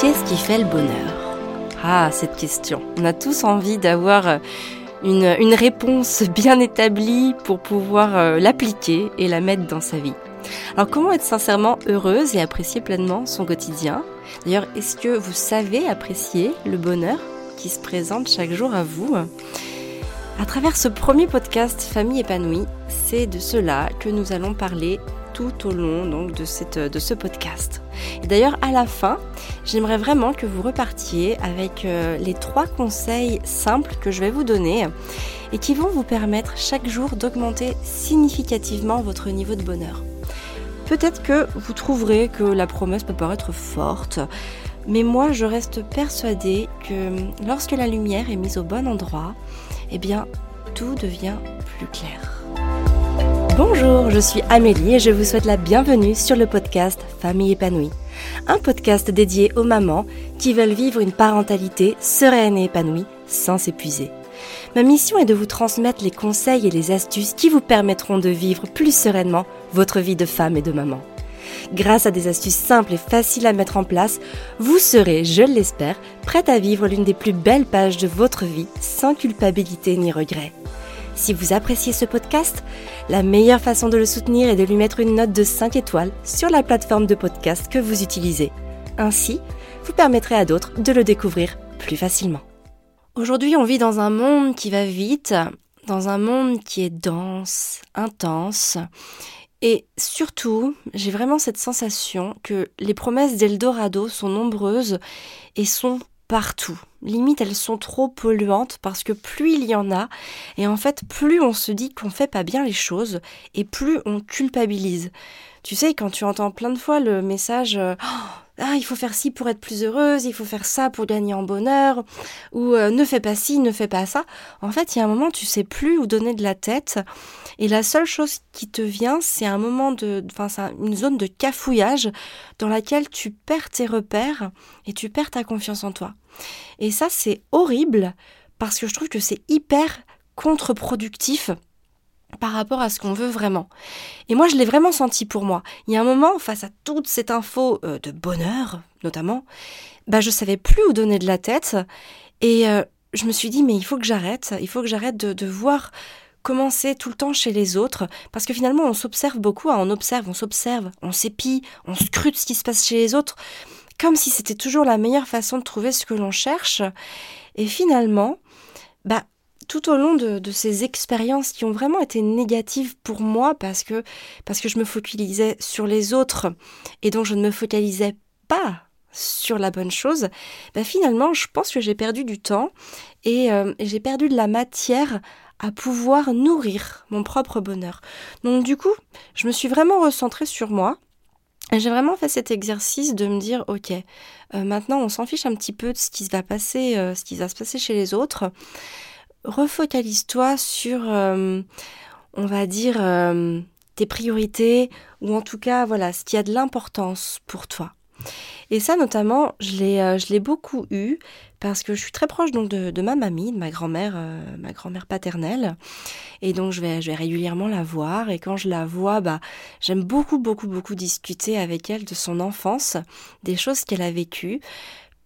Qu'est-ce qui fait le bonheur Ah, cette question. On a tous envie d'avoir euh, une, réponse bien établie pour pouvoir euh, l'appliquer et la mettre dans sa vie. Alors comment être sincèrement heureuse et apprécier pleinement son quotidien? D'ailleurs, est-ce que vous savez apprécier le bonheur qui se présente chaque jour à vous? À travers ce premier podcast Famille épanouie, c'est de cela que nous allons parler tout au long de ce podcast. D'ailleurs, à la fin, j'aimerais vraiment que vous repartiez avec euh, les trois conseils simples que je vais vous donner et qui vont vous permettre chaque jour d'augmenter significativement votre niveau de bonheur. Peut-être que vous trouverez que la promesse peut paraître forte, mais moi je reste persuadée que lorsque la lumière est mise au bon endroit, eh bien tout devient plus clair. Bonjour, je suis Amélie et je vous souhaite la bienvenue sur le podcast Famille épanouie. Un podcast dédié aux mamans qui veulent vivre une parentalité sereine et épanouie sans s'épuiser. Ma mission est de vous transmettre les conseils et les astuces qui vous permettront de vivre plus sereinement votre vie de femme et de maman. Grâce à des astuces simples et faciles à mettre en place, vous serez, je l'espère, prête à vivre l'une des plus belles pages de votre vie sans culpabilité ni regret. Si vous appréciez ce podcast, la meilleure façon de le soutenir est de lui mettre une note de 5 étoiles sur la plateforme de podcast que vous utilisez. Ainsi, vous permettrez à d'autres de le découvrir plus facilement. Aujourd'hui, on vit dans un monde qui va vite, dans un monde qui est dense, intense. Et surtout, j'ai vraiment cette sensation que les promesses d'Eldorado sont nombreuses et sont partout. Limite, elles sont trop polluantes parce que plus il y en a, et en fait, plus on se dit qu'on fait pas bien les choses, et plus on culpabilise. Tu sais, quand tu entends plein de fois le message euh, ah, il faut faire ci pour être plus heureuse, il faut faire ça pour gagner en bonheur, ou euh, ne fais pas ci, ne fais pas ça. En fait, il y a un moment, tu sais plus où donner de la tête, et la seule chose qui te vient, c'est un moment de, enfin, une zone de cafouillage dans laquelle tu perds tes repères et tu perds ta confiance en toi. Et ça, c'est horrible parce que je trouve que c'est hyper contre-productif par rapport à ce qu'on veut vraiment. Et moi, je l'ai vraiment senti pour moi. Il y a un moment, face à toute cette info euh, de bonheur, notamment, bah, je savais plus où donner de la tête. Et euh, je me suis dit, mais il faut que j'arrête. Il faut que j'arrête de, de voir commencer tout le temps chez les autres, parce que finalement on s'observe beaucoup, on observe, on s'observe, on s'épie, on scrute ce qui se passe chez les autres, comme si c'était toujours la meilleure façon de trouver ce que l'on cherche. Et finalement, bah, tout au long de, ces expériences qui ont vraiment été négatives pour moi parce que, je me focalisais sur les autres et donc je ne me focalisais pas sur la bonne chose, bah finalement je pense que j'ai perdu du temps et, euh, et j'ai perdu de la matière à pouvoir nourrir mon propre bonheur. Donc du coup, je me suis vraiment recentrée sur moi. J'ai vraiment fait cet exercice de me dire, ok, euh, maintenant on s'en fiche un petit peu de ce qui va passer, euh, ce qui va se passer chez les autres refocalise-toi sur, euh, on va dire, euh, tes priorités, ou en tout cas, voilà, ce qui a de l'importance pour toi. Et ça, notamment, je l'ai, euh, beaucoup eu parce que je suis très proche donc de, ma mamie, de ma grand-mère, ma grand-mère paternelle, et donc je vais, je vais régulièrement la voir. Et quand je la vois, bah, j'aime beaucoup, beaucoup, beaucoup discuter avec elle de son enfance, des choses qu'elle a vécues,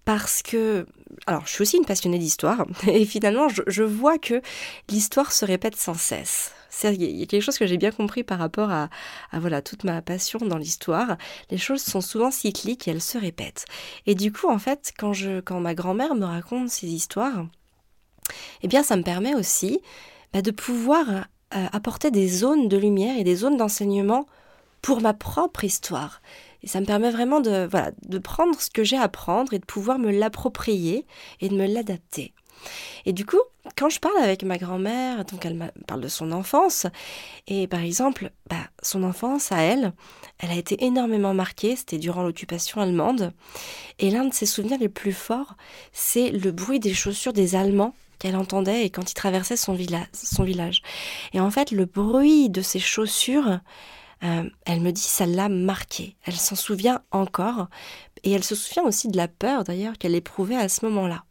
parce que alors je suis aussi une passionnée d'histoire et finalement je, vois que l'histoire se répète sans cesse. Il y a quelque chose que j'ai bien compris par rapport à, voilà toute ma passion dans l'histoire. Les choses sont souvent cycliques et elles se répètent. Et du coup en fait quand je quand ma grand-mère me raconte ces histoires, eh bien ça me permet aussi bah, de pouvoir euh, apporter des zones de lumière et des zones d'enseignement pour ma propre histoire. Et ça me permet vraiment de, voilà, de prendre ce que j'ai à prendre et de pouvoir me l'approprier et de me l'adapter. Et du coup, quand je parle avec ma grand-mère, donc elle parle de son enfance, et par exemple, bah, son enfance à elle, elle a été énormément marquée, c'était durant l'occupation allemande, et l'un de ses souvenirs les plus forts, c'est le bruit des chaussures des Allemands qu'elle entendait et quand ils traversaient son, son village. Et en fait, le bruit de ces chaussures, euh, elle me dit ça l'a marquée. Elle s'en souvient encore. Et elle se souvient aussi de la peur d'ailleurs qu'elle éprouvait à ce moment-là.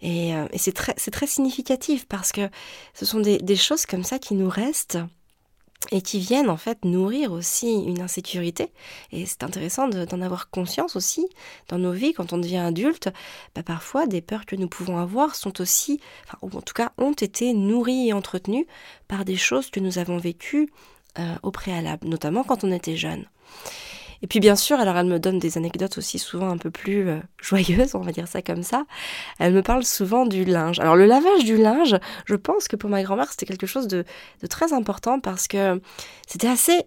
Et, euh, c'est très, significatif parce que ce sont des, choses comme ça qui nous restent et qui viennent en fait nourrir aussi une insécurité. Et c'est intéressant d'en avoir conscience aussi dans nos vies quand on devient adulte. Bah, parfois, des peurs que nous pouvons avoir sont aussi, enfin, ou en tout cas, ont été nourries et entretenues par des choses que nous avons vécues euh, au préalable, notamment quand on était jeune. Et puis bien sûr, alors elle me donne des anecdotes aussi souvent un peu plus euh, joyeuses, on va dire ça comme ça. Elle me parle souvent du linge. Alors le lavage du linge, je pense que pour ma grand-mère c'était quelque chose de, très important parce que c'était assez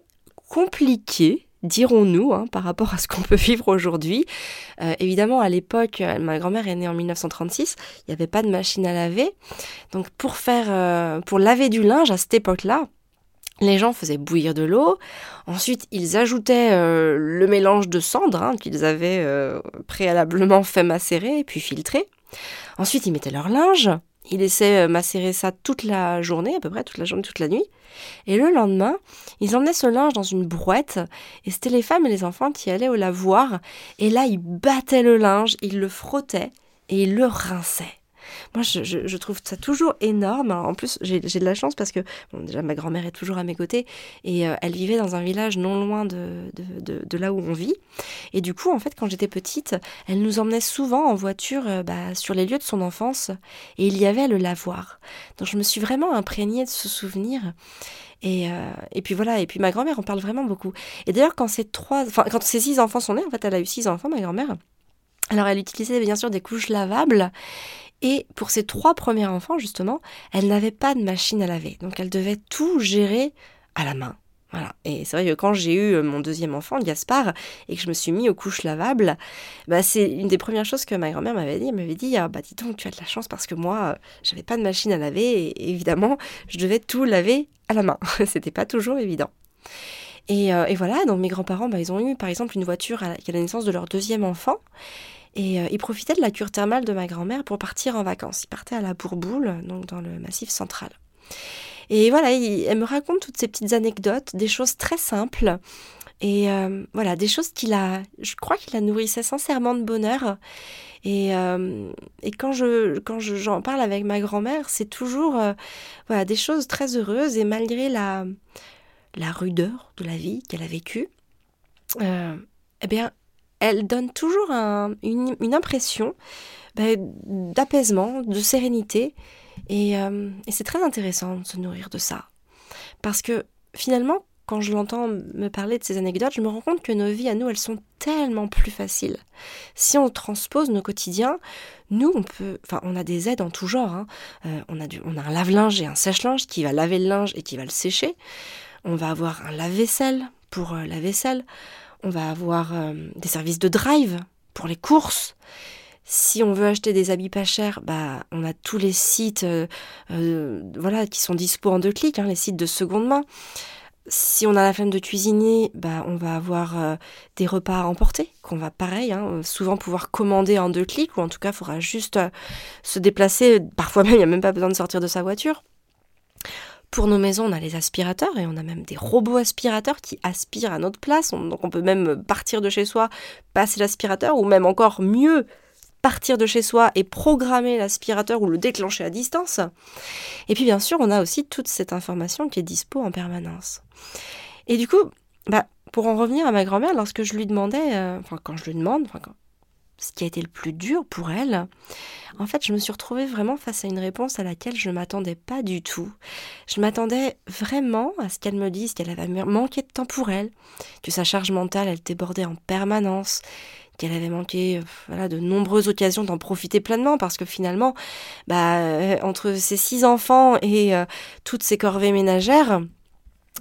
compliqué dirons-nous, hein, par rapport à ce qu'on peut vivre aujourd'hui. Euh, évidemment, à l'époque, ma grand-mère est née en 1936, il n'y avait pas de machine à laver. Donc pour faire, pour laver du linge à cette époque-là, les gens faisaient bouillir de l'eau. Ensuite, ils ajoutaient euh, le mélange de cendres hein, qu'ils avaient euh, préalablement fait macérer et puis filtrer. Ensuite, ils mettaient leur linge. Ils laissaient euh, macérer ça toute la journée, à peu près toute la journée, toute la nuit. Et le lendemain, ils emmenaient ce linge dans une brouette. Et c'était les femmes et les enfants qui allaient au lavoir. Et là, ils battaient le linge, ils le frottaient et ils le rinçaient. Moi, je, trouve ça toujours énorme. En plus, j'ai de la chance parce que, déjà, ma grand-mère est toujours à mes côtés et euh, elle vivait dans un village non loin de, de, là où on vit. Et du coup, en fait, quand j'étais petite, elle nous emmenait souvent en voiture euh, bah, sur les lieux de son enfance et il y avait le lavoir. Donc, je me suis vraiment imprégnée de ce souvenir. Et, euh, et, puis voilà, et puis ma grand-mère en parle vraiment beaucoup. Et d'ailleurs, quand ces trois, enfin, quand ces six enfants sont nés, en fait, elle a eu six enfants, ma grand-mère. Alors, elle utilisait bien sûr des couches lavables. Et pour ses trois premiers enfants, justement, elle n'avait pas de machine à laver. Donc elle devait tout gérer à la main. Voilà. Et c'est vrai que quand j'ai eu euh, mon deuxième enfant, Gaspard, et que je me suis mis aux couches lavables, bah c'est une des premières choses que ma grand-mère m'avait dit. Elle m'avait dit ah, bah dis donc, tu as de la chance parce que moi, euh, j'avais pas de machine à laver et évidemment, je devais tout laver à la main. C'était pas toujours évident. Et, euh, et, voilà, donc mes grands-parents, bah, ils ont eu par exemple une voiture à la naissance de leur deuxième enfant. Et euh, il profitait de la cure thermale de ma grand-mère pour partir en vacances. Il partait à la Bourboule, donc dans le massif central. Et voilà, elle me raconte toutes ces petites anecdotes, des choses très simples. Et euh, voilà, des choses qu'il a, je crois qu'il la nourrissait sincèrement de bonheur. Et, et quand je quand j'en parle avec ma grand-mère, c'est toujours voilà des choses très heureuses. Et malgré la la rudeur de la vie qu'elle a vécue, eh bien, elle donne toujours une, impression bah, d'apaisement, de sérénité. Euh, et, c'est très intéressant de se nourrir de ça. Parce que finalement, quand je l'entends me parler de ces anecdotes, je me rends compte que nos vies à nous, elles sont tellement plus faciles. Si on transpose nos quotidiens, nous, on peut, enfin, on a des aides en tout genre. Hein. Euh, on, a du, on a un lave-linge et un sèche-linge qui va laver le linge et qui va le sécher. On va avoir un lave-vaisselle pour euh, la vaisselle on va avoir euh, des services de drive pour les courses. Si on veut acheter des habits pas chers, bah, on a tous les sites euh, voilà, qui sont dispo en deux clics, hein, les sites de seconde main. Si on a la flemme de cuisiner, bah, on va avoir des repas à emporter, qu'on va pareil, hein, souvent pouvoir commander en deux clics, ou en tout cas, il faudra juste se déplacer. Parfois même, il n'y a même pas besoin de sortir de sa voiture. Pour nos maisons, on a les aspirateurs et on a même des robots aspirateurs qui aspirent à notre place. donc on peut même partir de chez soi, passer l'aspirateur ou même encore mieux partir de chez soi et programmer l'aspirateur ou le déclencher à distance. Et puis bien sûr, on a aussi toute cette information qui est dispo en permanence. Et du coup, bah, pour en revenir à ma grand-mère, lorsque je lui demandais, euh, enfin quand je lui demande, enfin quand ce qui a été le plus dur pour elle, en fait, je me suis retrouvée vraiment face à une réponse à laquelle je ne m'attendais pas du tout. Je m'attendais vraiment à ce qu'elle me dise qu'elle avait manqué de temps pour elle, que sa charge mentale, elle débordait en permanence, qu'elle avait manqué voilà, de nombreuses occasions d'en profiter pleinement parce que finalement, bah, euh, entre ses six enfants et euh, toutes ses corvées ménagères,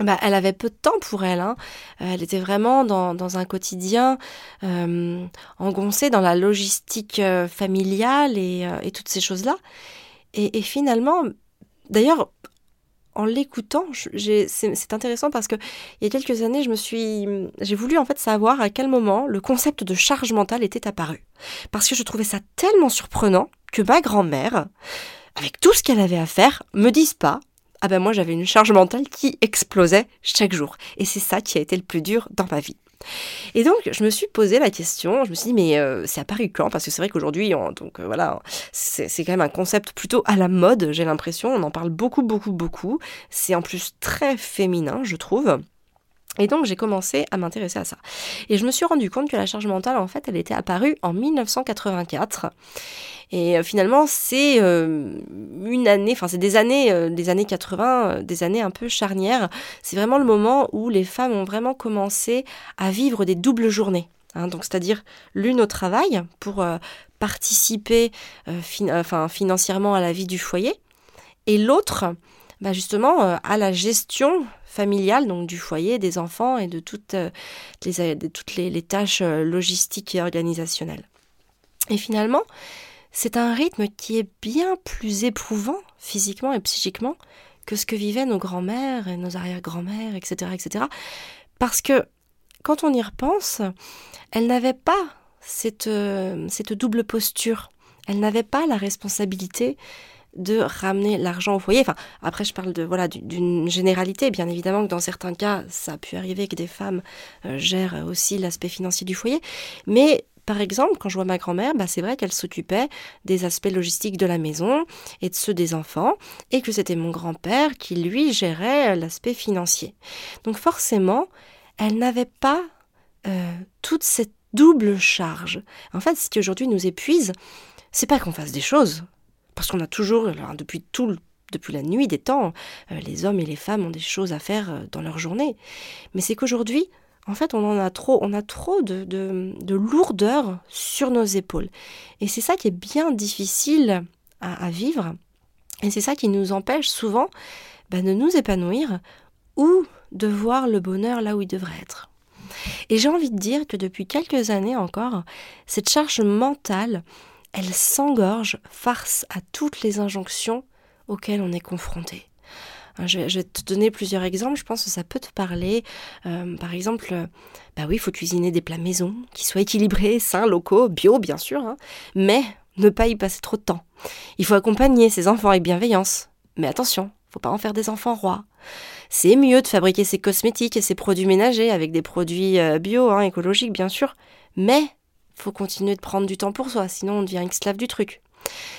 bah, elle avait peu de temps pour elle. Hein. Euh, elle était vraiment dans, un quotidien euh, engoncée dans la logistique euh, familiale et, et, toutes ces choses-là. Et, et, finalement, d'ailleurs, en l'écoutant, c'est intéressant parce que il y a quelques années, je me suis, j'ai voulu en fait savoir à quel moment le concept de charge mentale était apparu, parce que je trouvais ça tellement surprenant que ma grand-mère, avec tout ce qu'elle avait à faire, me dise pas ah ben moi j'avais une charge mentale qui explosait chaque jour. Et c'est ça qui a été le plus dur dans ma vie. Et donc, je me suis posé la question, je me suis dit, mais euh, c'est apparu quand? Parce que c'est vrai qu'aujourd'hui, donc euh, voilà, c'est quand même un concept plutôt à la mode, j'ai l'impression, on en parle beaucoup, beaucoup, beaucoup. C'est en plus très féminin, je trouve. Et donc j'ai commencé à m'intéresser à ça. Et je me suis rendu compte que la charge mentale, en fait, elle était apparue en 1984. Et euh, finalement, c'est euh, une année, enfin c'est des années, euh, des années 80, des années un peu charnières. C'est vraiment le moment où les femmes ont vraiment commencé à vivre des doubles journées. Hein. donc c'est-à-dire l'une au travail pour participer enfin, financièrement à la vie du foyer, et l'autre bah justement à la gestion familiale, donc du foyer, des enfants et de toutes, les, de toutes les tâches logistiques et organisationnelles. Et finalement, c'est un rythme qui est bien plus éprouvant physiquement et psychiquement que ce que vivaient nos grands-mères et nos arrière-grands-mères, etc., etc. Parce que quand on y repense, elles n'avaient pas cette, euh, cette double posture. Elles n'avaient pas la responsabilité de ramener l'argent au foyer. Enfin, après, je parle de voilà d'une généralité. Bien évidemment que dans certains cas, ça a pu arriver que des femmes euh, gèrent aussi l'aspect financier du foyer, mais par exemple, quand je vois ma grand-mère, bah, c'est vrai qu'elle s'occupait des aspects logistiques de la maison et de ceux des enfants, et que c'était mon grand-père qui, lui, gérait l'aspect financier. Donc forcément, elle n'avait pas euh, toute cette double charge. En fait, ce qui aujourd'hui nous épuise, c'est pas qu'on fasse des choses, parce qu'on a toujours, depuis la nuit des temps, euh, les hommes et les femmes ont des choses à faire euh, dans leur journée. Mais c'est qu'aujourd'hui, en fait, on en a trop, on a trop de, de, lourdeur sur nos épaules. Et c'est ça qui est bien difficile à, vivre. Et c'est ça qui nous empêche souvent bah, de nous épanouir ou de voir le bonheur là où il devrait être. Et j'ai envie de dire que depuis quelques années encore, cette charge mentale, elle s'engorge face à toutes les injonctions auxquelles on est confronté. Hein, je, vais te donner plusieurs exemples, je pense que ça peut te parler. Euh, par exemple, bah oui, il faut cuisiner des plats maison, qui soient équilibrés, sains, locaux, bio bien sûr, hein, mais ne pas y passer trop de temps. Il faut accompagner ses enfants avec bienveillance. Mais attention, faut pas en faire des enfants rois. C'est mieux de fabriquer ses cosmétiques et ses produits ménagers avec des produits euh, bio, hein, écologiques bien sûr, mais faut continuer de prendre du temps pour soi, sinon on devient esclave du truc.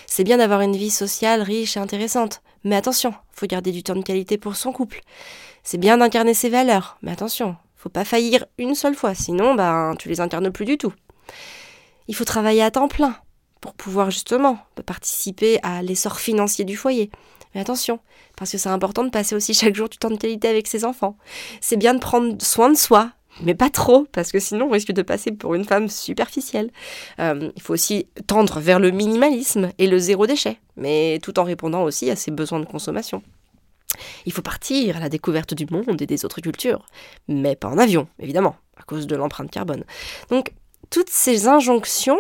C'est bien d'avoir une vie sociale riche et intéressante, mais attention, faut garder du temps de qualité pour son couple. C'est bien d'incarner ses valeurs, mais attention, faut pas faillir une seule fois, sinon ben tu les incarnes plus du tout. Il faut travailler à temps plein pour pouvoir justement participer à l'essor financier du foyer. Mais attention, parce que c'est important de passer aussi chaque jour du temps de qualité avec ses enfants. C'est bien de prendre soin de soi, mais pas trop, parce que sinon on risque de passer pour une femme superficielle. Euh, il faut aussi tendre vers le minimalisme et le zéro déchet, mais tout en répondant aussi à ses besoins de consommation. Il faut partir à la découverte du monde et des autres cultures, mais pas en avion, évidemment, à cause de l'empreinte carbone. Donc, toutes ces injonctions,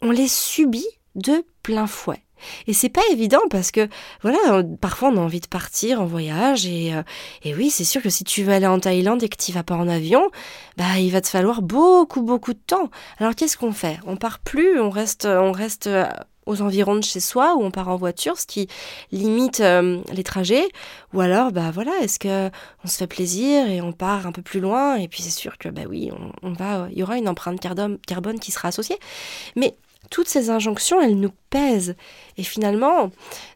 on les subit de plein fouet. Et c'est pas évident parce que, voilà, euh, parfois on a envie de partir en voyage et, euh, et oui, c'est sûr que si tu veux aller en Thaïlande et que tu vas pas en avion, bah, il va te falloir beaucoup, beaucoup de temps. Alors qu'est-ce qu'on fait? On part plus, on reste, on reste euh, aux environs de chez soi ou on part en voiture, ce qui limite les trajets? Ou alors, bah voilà, est-ce que on se fait plaisir et on part un peu plus loin? Et puis c'est sûr que bah oui, on, on va, il y aura une empreinte carbone qui sera associée. Mais toutes ces injonctions, elles nous pèsent. Et finalement,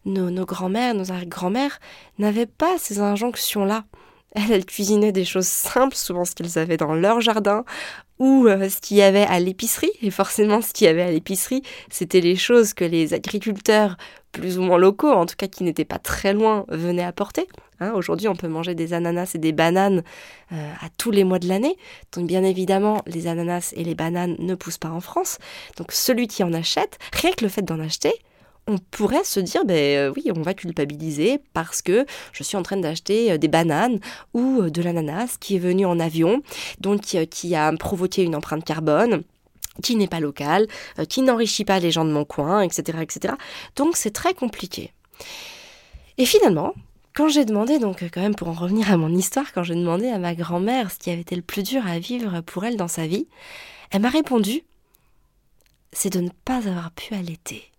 nos, grands-mères, nos arrière-grands-mères n'avaient pas ces injonctions-là. Elles, elles cuisinaient des choses simples, souvent ce qu'elles avaient dans leur jardin, ou euh, ce qu'il y avait à l'épicerie. Et forcément, ce qu'il y avait à l'épicerie, c'était les choses que les agriculteurs, plus ou moins locaux, en tout cas qui n'étaient pas très loin, venaient apporter. Hein, aujourd'hui, on peut manger des ananas et des bananes euh, à tous les mois de l'année. Donc, bien évidemment, les ananas et les bananes ne poussent pas en France. Donc, celui qui en achète, rien que le fait d'en acheter, on pourrait se dire, ben euh, oui, on va culpabiliser parce que je suis en train d'acheter euh, des bananes ou de l'ananas qui est venu en avion, donc qui, a provoqué une empreinte carbone qui n'est pas local, qui n'enrichit pas les gens de mon coin, etc. etc. Donc c'est très compliqué. Et finalement, quand j'ai demandé, donc quand même pour en revenir à mon histoire, quand j'ai demandé à ma grand-mère ce qui avait été le plus dur à vivre pour elle dans sa vie, elle m'a répondu, c'est de ne pas avoir pu allaiter.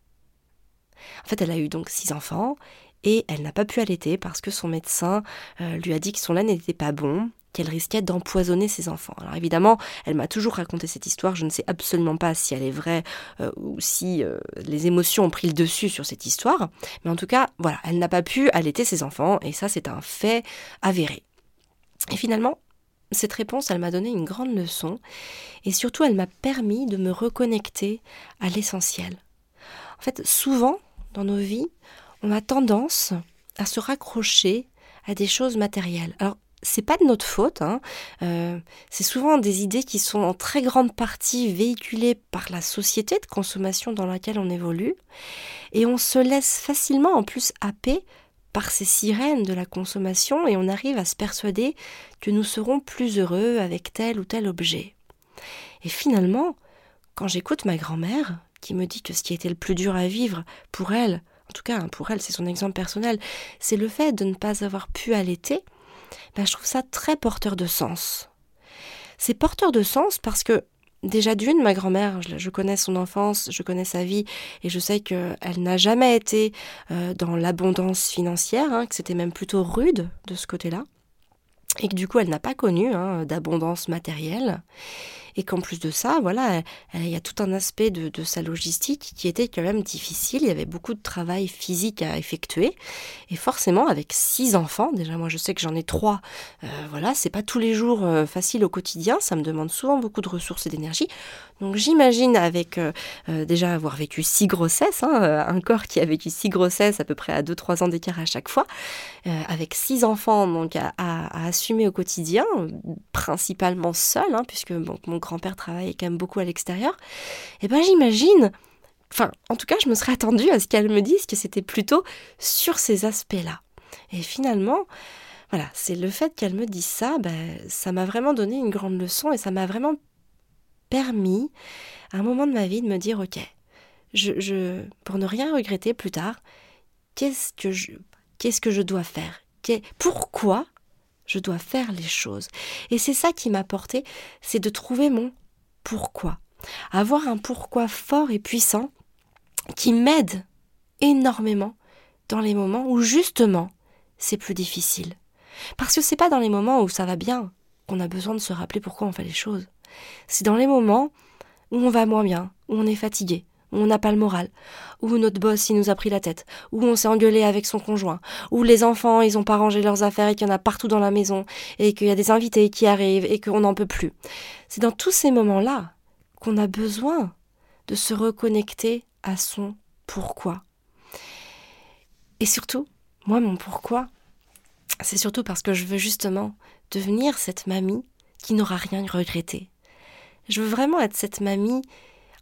En fait, elle a eu donc six enfants et elle n'a pas pu allaiter parce que son médecin euh, lui a dit que son lait n'était pas bon qu'elle risquait d'empoisonner ses enfants. Alors évidemment, elle m'a toujours raconté cette histoire, je ne sais absolument pas si elle est vraie euh, ou si euh, les émotions ont pris le dessus sur cette histoire, mais en tout cas, voilà, elle n'a pas pu allaiter ses enfants, et ça c'est un fait avéré. Et finalement, cette réponse, elle m'a donné une grande leçon, et surtout elle m'a permis de me reconnecter à l'essentiel. En fait, souvent, dans nos vies, on a tendance à se raccrocher à des choses matérielles. Alors, c'est pas de notre faute. Hein. Euh, c'est souvent des idées qui sont en très grande partie véhiculées par la société de consommation dans laquelle on évolue. Et on se laisse facilement en plus happer par ces sirènes de la consommation et on arrive à se persuader que nous serons plus heureux avec tel ou tel objet. Et finalement, quand j'écoute ma grand-mère, qui me dit que ce qui était le plus dur à vivre pour elle, en tout cas hein, pour elle, c'est son exemple personnel, c'est le fait de ne pas avoir pu allaiter, ben, je trouve ça très porteur de sens. C'est porteur de sens parce que déjà d'une, ma grand-mère, je, connais son enfance, je connais sa vie et je sais qu'elle n'a jamais été euh, dans l'abondance financière, hein, que c'était même plutôt rude de ce côté-là et que du coup elle n'a pas connu hein, d'abondance matérielle et qu'en plus de ça, voilà, il y a tout un aspect de, sa logistique qui était quand même difficile. Il y avait beaucoup de travail physique à effectuer. Et forcément, avec six enfants, déjà moi je sais que j'en ai trois, euh, voilà, c'est pas tous les jours euh, facile au quotidien. Ça me demande souvent beaucoup de ressources et d'énergie. Donc j'imagine avec euh, déjà avoir vécu six grossesses, hein, un corps qui a vécu six grossesses à peu près à 2-3 ans d'écart à chaque fois, avec six enfants donc à, assumer au quotidien, principalement seul, hein, puisque bon, mon grand-père travaille quand même beaucoup à l'extérieur, et eh ben j'imagine, enfin en tout cas je me serais attendue à ce qu'elle me dise que c'était plutôt sur ces aspects-là. Et finalement, voilà, c'est le fait qu'elle me dise ça, ben, ça m'a vraiment donné une grande leçon et ça m'a vraiment permis, à un moment de ma vie, de me dire, ok, je, je pour ne rien regretter plus tard, qu'est-ce que je, qu'est-ce que je dois faire? Pourquoi je dois faire les choses. Et c'est ça qui m'a porté, c'est de trouver mon pourquoi. Avoir un pourquoi fort et puissant qui m'aide énormément dans les moments où justement c'est plus difficile. Parce que c'est pas dans les moments où ça va bien qu'on a besoin de se rappeler pourquoi on fait les choses. C'est dans les moments où on va moins bien, où on est fatigué, on n'a pas le moral, où notre boss il nous a pris la tête, où on s'est engueulé avec son conjoint, où les enfants ils ont pas rangé leurs affaires et qu'il y en a partout dans la maison, et qu'il y a des invités qui arrivent et qu'on n'en peut plus. C'est dans tous ces moments-là qu'on a besoin de se reconnecter à son pourquoi. Et surtout, moi mon pourquoi, c'est surtout parce que je veux justement devenir cette mamie qui n'aura rien regretté. Je veux vraiment être cette mamie,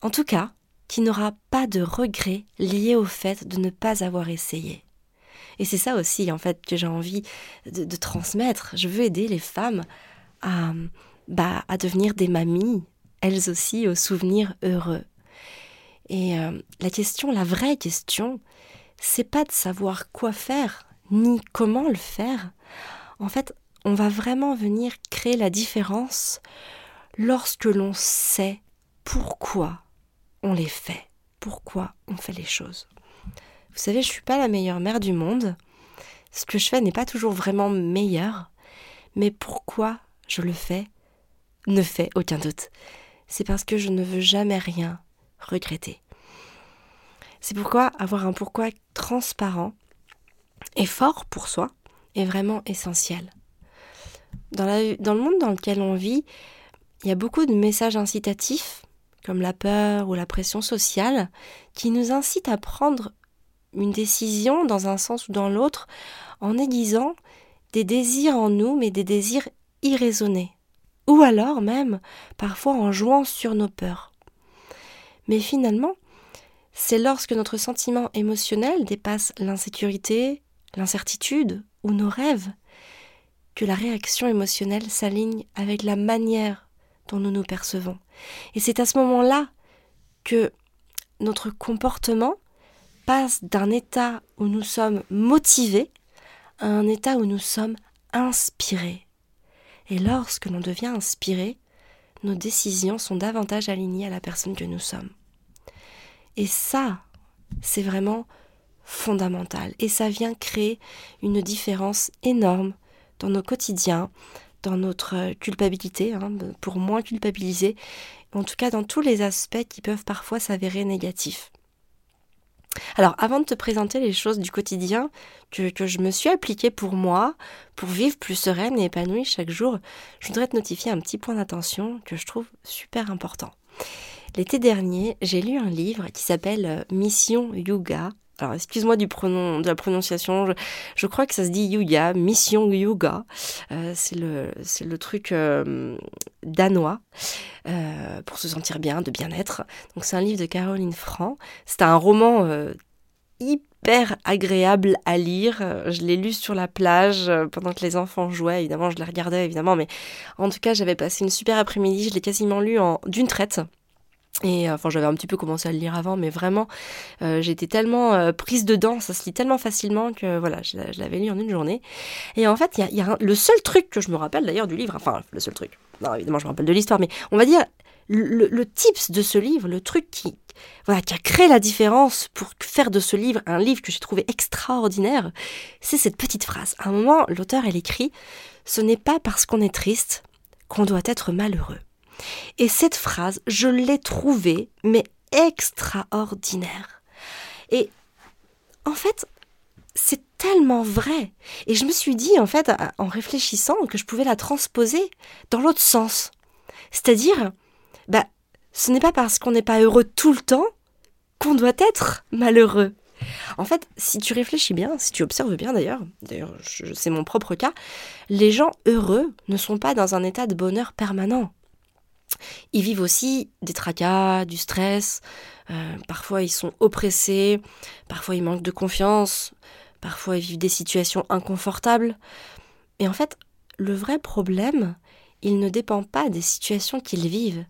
en tout cas, qui n'aura pas de regrets liés au fait de ne pas avoir essayé. Et c'est ça aussi, en fait, que j'ai envie de, transmettre. Je veux aider les femmes à, bah, à devenir des mamies, elles aussi, aux souvenirs heureux. Et euh, la question, la vraie question, c'est pas de savoir quoi faire, ni comment le faire. En fait, on va vraiment venir créer la différence lorsque l'on sait pourquoi on les fait, pourquoi on fait les choses? Vous savez, je suis pas la meilleure mère du monde. Ce que je fais n'est pas toujours vraiment meilleur, mais pourquoi je le fais ne fait aucun doute. C'est parce que je ne veux jamais rien regretter. C'est pourquoi avoir un pourquoi transparent et fort pour soi est vraiment essentiel. Dans le monde dans lequel on vit, il y a beaucoup de messages incitatifs comme la peur ou la pression sociale, qui nous incite à prendre une décision dans un sens ou dans l'autre en aiguisant des désirs en nous, mais des désirs irraisonnés, ou alors même parfois en jouant sur nos peurs. Mais finalement, c'est lorsque notre sentiment émotionnel dépasse l'insécurité, l'incertitude ou nos rêves que la réaction émotionnelle s'aligne avec la manière dont nous nous percevons. Et c'est à ce moment-là que notre comportement passe d'un état où nous sommes motivés à un état où nous sommes inspirés. Et lorsque l'on devient inspiré, nos décisions sont davantage alignées à la personne que nous sommes. Et ça, c'est vraiment fondamental. Et ça vient créer une différence énorme dans nos quotidiens, dans notre culpabilité, hein, pour moins culpabiliser, en tout cas dans tous les aspects qui peuvent parfois s'avérer négatifs. Alors, avant de te présenter les choses du quotidien que, que, je me suis appliquée pour moi, pour vivre plus sereine et épanouie chaque jour, je voudrais te notifier un petit point d'attention que je trouve super important. L'été dernier, j'ai lu un livre qui s'appelle euh, Mission Yoga. Alors, excuse-moi du pronom, de la prononciation, je, crois que ça se dit Yuya, Mission Yoga. Euh, c'est le, truc euh, danois pour se sentir bien, de bien-être. Donc, c'est un livre de Caroline Franc. C'est un roman hyper agréable à lire. Je l'ai lu sur la plage pendant que les enfants jouaient. Évidemment, je les regardais, évidemment. Mais en tout cas, j'avais passé une super après-midi. Je l'ai quasiment lu en d'une traite. Et enfin, j'avais un petit peu commencé à le lire avant, mais vraiment, euh, j'étais tellement euh, prise dedans, ça se lit tellement facilement que voilà, je, l'avais lu en une journée. Et en fait, il y a, le seul truc que je me rappelle d'ailleurs du livre, enfin, le seul truc, non, évidemment, je me rappelle de l'histoire, mais on va dire le, le, tips de ce livre, le truc qui, voilà, qui a créé la différence pour faire de ce livre un livre que j'ai trouvé extraordinaire, c'est cette petite phrase. À un moment, l'auteur, elle écrit Ce n'est pas parce qu'on est triste qu'on doit être malheureux. Et cette phrase, je l'ai trouvée, mais extraordinaire. Et en fait, c'est tellement vrai. Et je me suis dit, en fait, en réfléchissant, que je pouvais la transposer dans l'autre sens. C'est-à-dire, bah, ce n'est pas parce qu'on n'est pas heureux tout le temps qu'on doit être malheureux. En fait, si tu réfléchis bien, si tu observes bien d'ailleurs, d'ailleurs c'est mon propre cas, les gens heureux ne sont pas dans un état de bonheur permanent. Ils vivent aussi des tracas, du stress, euh, parfois ils sont oppressés, parfois ils manquent de confiance, parfois ils vivent des situations inconfortables. Et en fait, le vrai problème, il ne dépend pas des situations qu'ils vivent.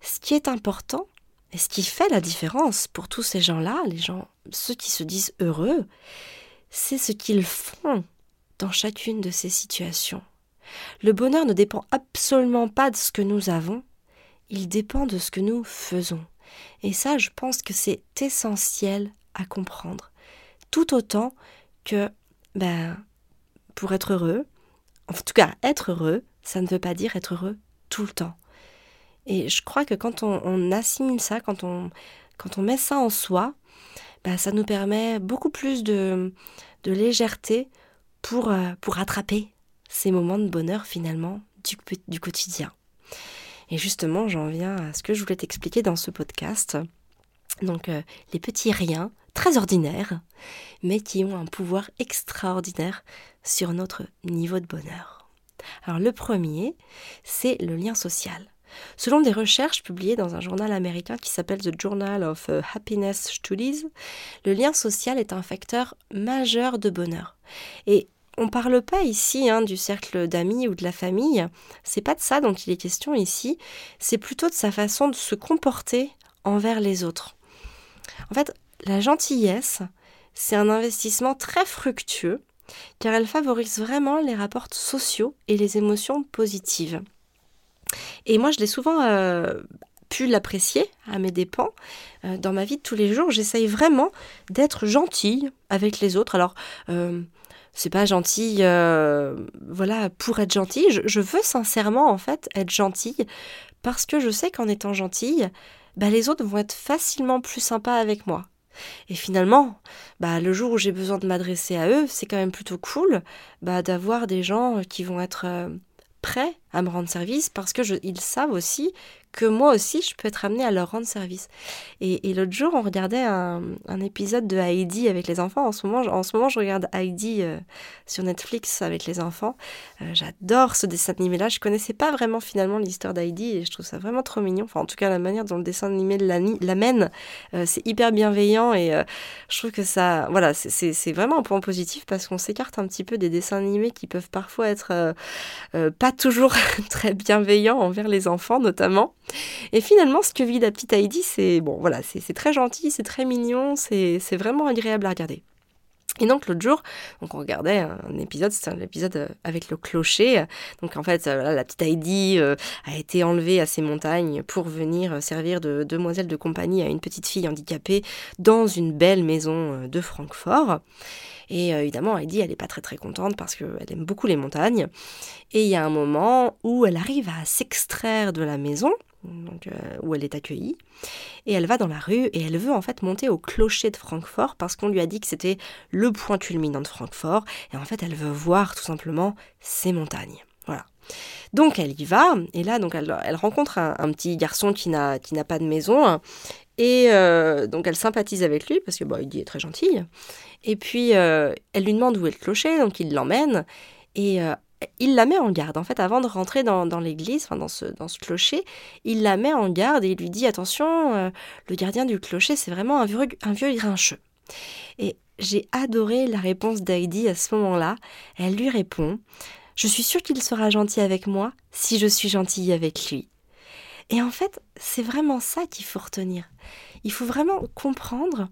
Ce qui est important, et ce qui fait la différence pour tous ces gens-là, les gens, ceux qui se disent heureux, c'est ce qu'ils font dans chacune de ces situations. Le bonheur ne dépend absolument pas de ce que nous avons, il dépend de ce que nous faisons. Et ça, je pense que c'est essentiel à comprendre. Tout autant que, ben, pour être heureux, en tout cas, être heureux, ça ne veut pas dire être heureux tout le temps. Et je crois que quand on, assimile ça, quand on, quand on met ça en soi, ben, ça nous permet beaucoup plus de, de légèreté pour, euh, pour attraper ces moments de bonheur finalement du, quotidien. Et justement, j'en viens à ce que je voulais t'expliquer dans ce podcast. Donc, euh, les petits riens, très ordinaires, mais qui ont un pouvoir extraordinaire sur notre niveau de bonheur. Alors, le premier, c'est le lien social. Selon des recherches publiées dans un journal américain qui s'appelle The Journal of euh, Happiness Studies, le lien social est un facteur majeur de bonheur. Et on ne parle pas ici hein, du cercle d'amis ou de la famille, c'est pas de ça dont il est question ici, c'est plutôt de sa façon de se comporter envers les autres. En fait, la gentillesse, c'est un investissement très fructueux car elle favorise vraiment les rapports sociaux et les émotions positives. Et moi, je l'ai souvent euh, pu l'apprécier à mes dépens. Euh, dans ma vie de tous les jours, j'essaye vraiment d'être gentille avec les autres. Alors, euh, c'est pas gentil, euh, voilà, pour être gentille. Je, veux sincèrement, en fait, être gentille parce que je sais qu'en étant gentille, bah, les autres vont être facilement plus sympas avec moi. Et finalement, bah, le jour où j'ai besoin de m'adresser à eux, c'est quand même plutôt cool bah, d'avoir des gens qui vont être euh, prêts à me rendre service parce que ils savent aussi que moi aussi je peux être amenée à leur rendre service. Et, l'autre jour, on regardait un, épisode de Heidi avec les enfants. En ce moment, en ce moment je regarde Heidi euh, sur Netflix avec les enfants. Euh, j'adore ce dessin animé-là. Je connaissais pas vraiment finalement l'histoire d'Heidi et je trouve ça vraiment trop mignon. Enfin, en tout cas, la manière dont le dessin animé l'amène, euh, c'est hyper bienveillant et je trouve que ça, voilà, c'est vraiment un point positif parce qu'on s'écarte un petit peu des dessins animés qui peuvent parfois être pas toujours très bienveillants envers les enfants notamment. Et finalement, ce que vit la petite Heidi, c'est bon, voilà, c'est très gentil, c'est très mignon, c'est vraiment agréable à regarder. Et donc l'autre jour, donc on regardait un épisode, c'était un épisode euh, avec le clocher. Donc en fait, euh, la petite Heidi euh, a été enlevée à ces montagnes pour venir servir de demoiselle de compagnie à une petite fille handicapée dans une belle maison de Francfort. Et euh, évidemment, Heidi, elle n'est pas très très contente parce qu'elle aime beaucoup les montagnes. Et il y a un moment où elle arrive à s'extraire de la maison, euh, où elle est accueillie, et elle va dans la rue et elle veut en fait monter au clocher de Francfort parce qu'on lui a dit que c'était le point culminant de Francfort, et en fait elle veut voir tout simplement ces montagnes. Voilà. Donc elle y va, et là donc elle, rencontre un, petit garçon qui n'a pas de maison, et euh, donc elle sympathise avec lui parce que bon, il est très gentil. Et puis euh, elle lui demande où est le clocher, donc il l'emmène et euh, il la met en garde. En fait, avant de rentrer dans, l'église, enfin dans ce, clocher, il la met en garde et il lui dit attention, le gardien du clocher c'est vraiment un vieux, un vieux grincheux. Et j'ai adoré la réponse d'Heidi à ce moment-là. Elle lui répond je suis sûre qu'il sera gentil avec moi si je suis gentille avec lui. Et en fait, c'est vraiment ça qu'il faut retenir. Il faut vraiment comprendre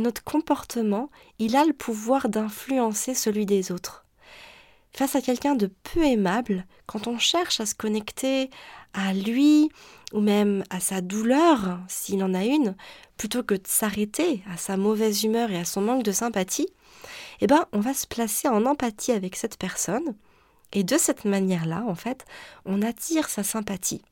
notre comportement, il a le pouvoir d'influencer celui des autres. Face à quelqu'un de peu aimable, quand on cherche à se connecter à lui ou même à sa douleur, s'il en a une, plutôt que de s'arrêter à sa mauvaise humeur et à son manque de sympathie, eh ben, on va se placer en empathie avec cette personne et de cette manière-là, en fait, on attire sa sympathie.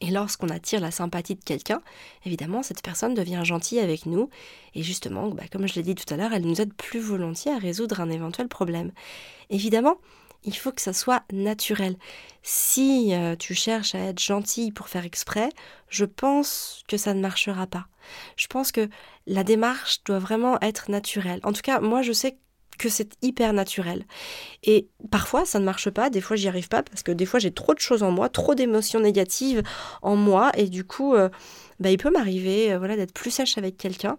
Et lorsqu'on attire la sympathie de quelqu'un, évidemment, cette personne devient gentille avec nous. Et justement, bah, comme je l'ai dit tout à l'heure, elle nous aide plus volontiers à résoudre un éventuel problème. Évidemment, il faut que ça soit naturel. Si euh, tu cherches à être gentil pour faire exprès, je pense que ça ne marchera pas. Je pense que la démarche doit vraiment être naturelle. En tout cas, moi, je sais que c'est hyper naturel. Et parfois, ça ne marche pas, des fois, j'y arrive pas, parce que des fois, j'ai trop de choses en moi, trop d'émotions négatives en moi, et du coup, euh, bah, il peut m'arriver euh, voilà, d'être plus sèche avec quelqu'un.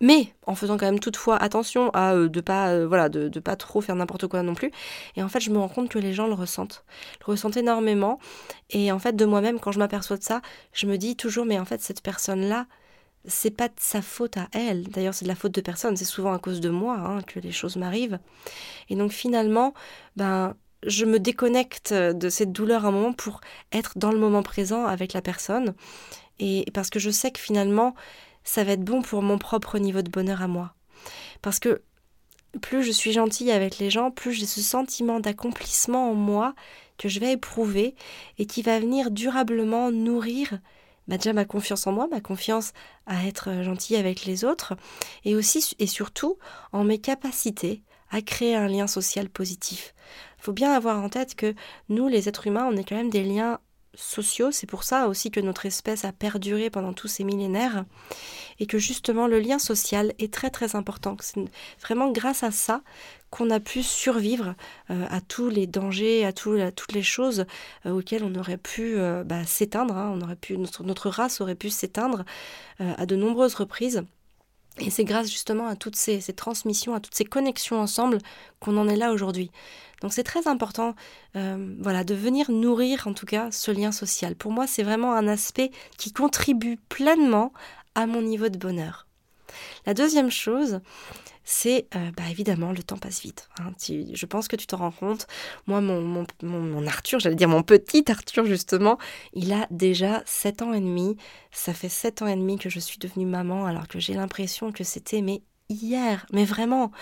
Mais en faisant quand même toutefois attention à euh, de pas voilà de, de, pas trop faire n'importe quoi non plus. Et en fait, je me rends compte que les gens le ressentent, le ressentent énormément. Et en fait, de moi-même, quand je m'aperçois de ça, je me dis toujours mais en fait cette personne là, c'est pas de sa faute à elle. D'ailleurs, c'est de la faute de personne. C'est souvent à cause de moi hein, que les choses m'arrivent. Et donc finalement, ben, je me déconnecte de cette douleur un moment pour être dans le moment présent avec la personne. Et parce que je sais que finalement, ça va être bon pour mon propre niveau de bonheur à moi. Parce que plus je suis gentille avec les gens, plus j'ai ce sentiment d'accomplissement en moi que je vais éprouver et qui va venir durablement nourrir bah, déjà ma confiance en moi, ma confiance à être euh, gentille avec les autres, et aussi et surtout en mes capacités à créer un lien social positif. Il faut bien avoir en tête que nous, les êtres humains, on est quand même des liens sociaux, c'est pour ça aussi que notre espèce a perduré pendant tous ces millénaires, et que justement le lien social est très très important. C'est vraiment grâce à ça qu'on a pu survivre euh, à tous les dangers, à, toutes les choses euh, auxquelles on aurait pu euh, bah, s'éteindre. Hein. on aurait pu, notre, race aurait pu s'éteindre à de nombreuses reprises. Et c'est grâce justement à toutes ces, transmissions, à toutes ces connexions ensemble qu'on en est là aujourd'hui. Donc c'est très important voilà, de venir nourrir en tout cas ce lien social. Pour moi, c'est vraiment un aspect qui contribue pleinement à mon niveau de bonheur. La deuxième chose, c'est euh, bah, évidemment le temps passe vite. Hein. je pense que tu t'en rends compte. Moi, mon, Arthur, j'allais dire mon petit Arthur justement, il a déjà 7 ans et demi. Ça fait 7 ans et demi que je suis devenue maman alors que j'ai l'impression que c'était mais hier, mais vraiment,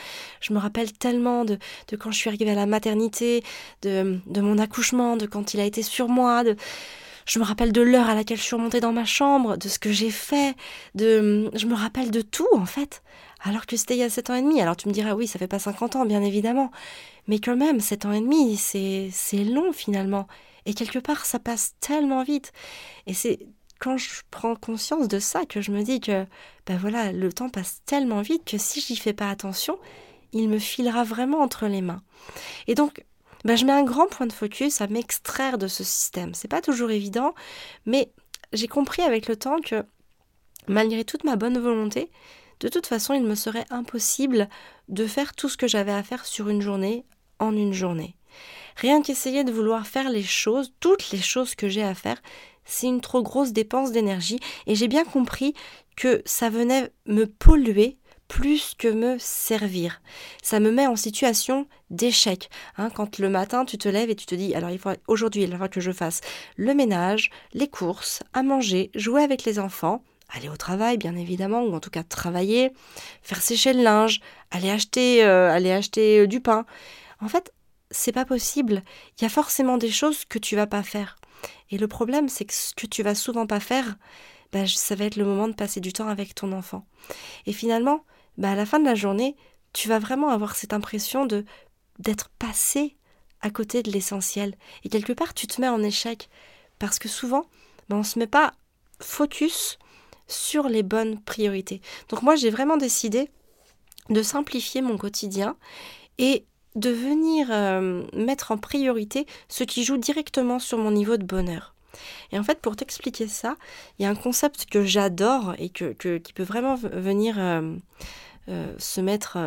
je me rappelle tellement de, de, quand je suis arrivée à la maternité, de, de mon accouchement, de quand il a été sur moi, de, je me rappelle de l'heure à laquelle je suis remontée dans ma chambre, de ce que j'ai fait, de, je me rappelle de tout en fait. Alors que c'était il y a 7 ans et demi. Alors tu me diras, oui, ça fait pas 50 ans, bien évidemment. Mais quand même, 7 ans et demi, c'est, long finalement. Et quelque part, ça passe tellement vite. Et c'est quand je prends conscience de ça que je me dis que, ben voilà, le temps passe tellement vite que si j'y fais pas attention, il me filera vraiment entre les mains. Et donc, ben je mets un grand point de focus à m'extraire de ce système. C'est pas toujours évident, mais j'ai compris avec le temps que, malgré toute ma bonne volonté, de toute façon, il me serait impossible de faire tout ce que j'avais à faire sur une journée en une journée. Rien qu'essayer de vouloir faire les choses, toutes les choses que j'ai à faire, c'est une trop grosse dépense d'énergie et j'ai bien compris que ça venait me polluer plus que me servir. Ça me met en situation d'échec. Hein, quand le matin tu te lèves et tu te dis alors il faut aujourd'hui il va que je fasse le ménage, les courses, à manger, jouer avec les enfants, aller au travail, bien évidemment, ou en tout cas travailler, faire sécher le linge, aller acheter, euh, aller acheter euh, du pain. En fait, c'est pas possible. Il y a forcément des choses que tu vas pas faire. Et le problème, c'est que ce que tu vas souvent pas faire, bah, ça va être le moment de passer du temps avec ton enfant. Et finalement, bah, à la fin de la journée, tu vas vraiment avoir cette impression de d'être passé à côté de l'essentiel. Et quelque part, tu te mets en échec. Parce que souvent, bah, on ne se met pas focus sur les bonnes priorités. Donc moi, j'ai vraiment décidé de simplifier mon quotidien et de venir euh, mettre en priorité ce qui joue directement sur mon niveau de bonheur. Et en fait, pour t'expliquer ça, il y a un concept que j'adore et que, qui peut vraiment venir euh, euh, se mettre